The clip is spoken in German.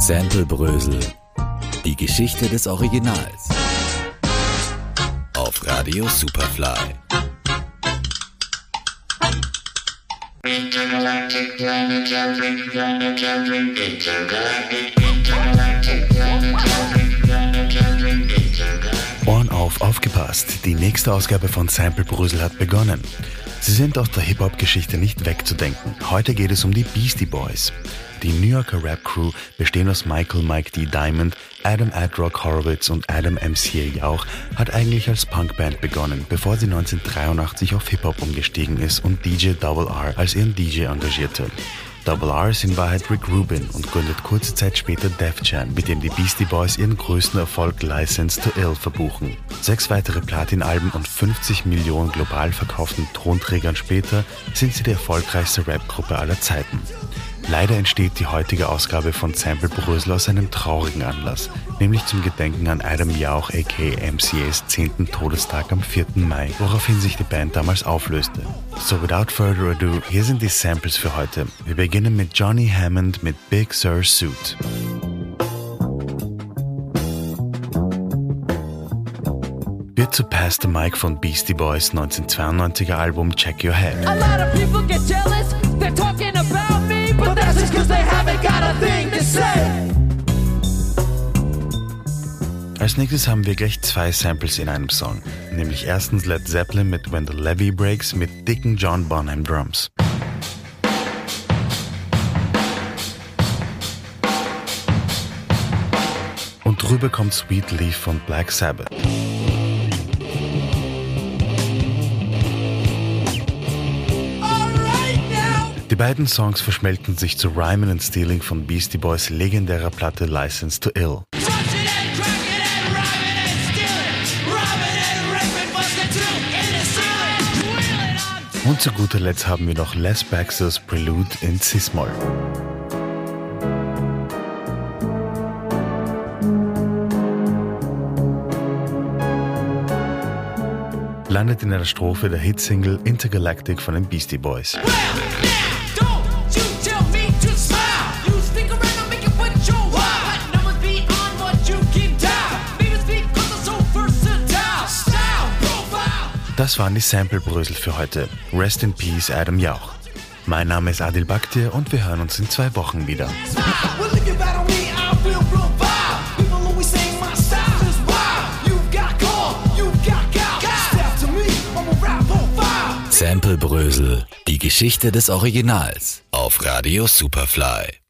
Sample Brösel. Die Geschichte des Originals. Auf Radio Superfly. Intergalactic planet jumping, planet jumping, intergalactic, intergalactic aufgepasst. Die nächste Ausgabe von Sample Brüssel hat begonnen. Sie sind aus der Hip-Hop-Geschichte nicht wegzudenken. Heute geht es um die Beastie Boys. Die New Yorker Rap-Crew, bestehend aus Michael Mike D. Diamond, Adam Adrock Horowitz und Adam MCA Jauch, hat eigentlich als Punkband begonnen, bevor sie 1983 auf Hip-Hop umgestiegen ist und DJ Double R als ihren DJ engagierte. Double R ist in Wahrheit Rick Rubin und gründet kurze Zeit später Def Jam, mit dem die Beastie Boys ihren größten Erfolg License to Ill verbuchen. Sechs weitere Platinalben und 50 Millionen global verkauften Tonträgern später sind sie die erfolgreichste Rapgruppe aller Zeiten. Leider entsteht die heutige Ausgabe von Sample Brösel aus einem traurigen Anlass, nämlich zum Gedenken an Adam Jauch aka MCAs 10. Todestag am 4. Mai, woraufhin sich die Band damals auflöste. So without further ado, hier sind die Samples für heute. Wir beginnen mit Johnny Hammond mit Big Sur Suit. Wird zu Pass the Mic von Beastie Boys 1992er Album Check Your Head. But that's just cause they haven't got a thing to say. Als nächstes haben wir gleich zwei Samples in einem Song, nämlich erstens Led Zeppelin mit When the Levy Breaks mit dicken John Bonham Drums. Und drüber kommt Sweet Leaf von Black Sabbath. Die beiden Songs verschmelzen sich zu Rhymin' and Stealing von Beastie Boys legendärer Platte License to Ill. Rhyming Und zu guter Letzt haben wir noch Les Baxter's Prelude in Cis-Moll. Landet in einer Strophe der Hitsingle Intergalactic von den Beastie Boys. Well, Das waren die Sample-Brösel für heute. Rest in Peace, Adam Jauch. Mein Name ist Adil Bakhtir und wir hören uns in zwei Wochen wieder. Sample Brösel. Die Geschichte des Originals. Auf Radio Superfly.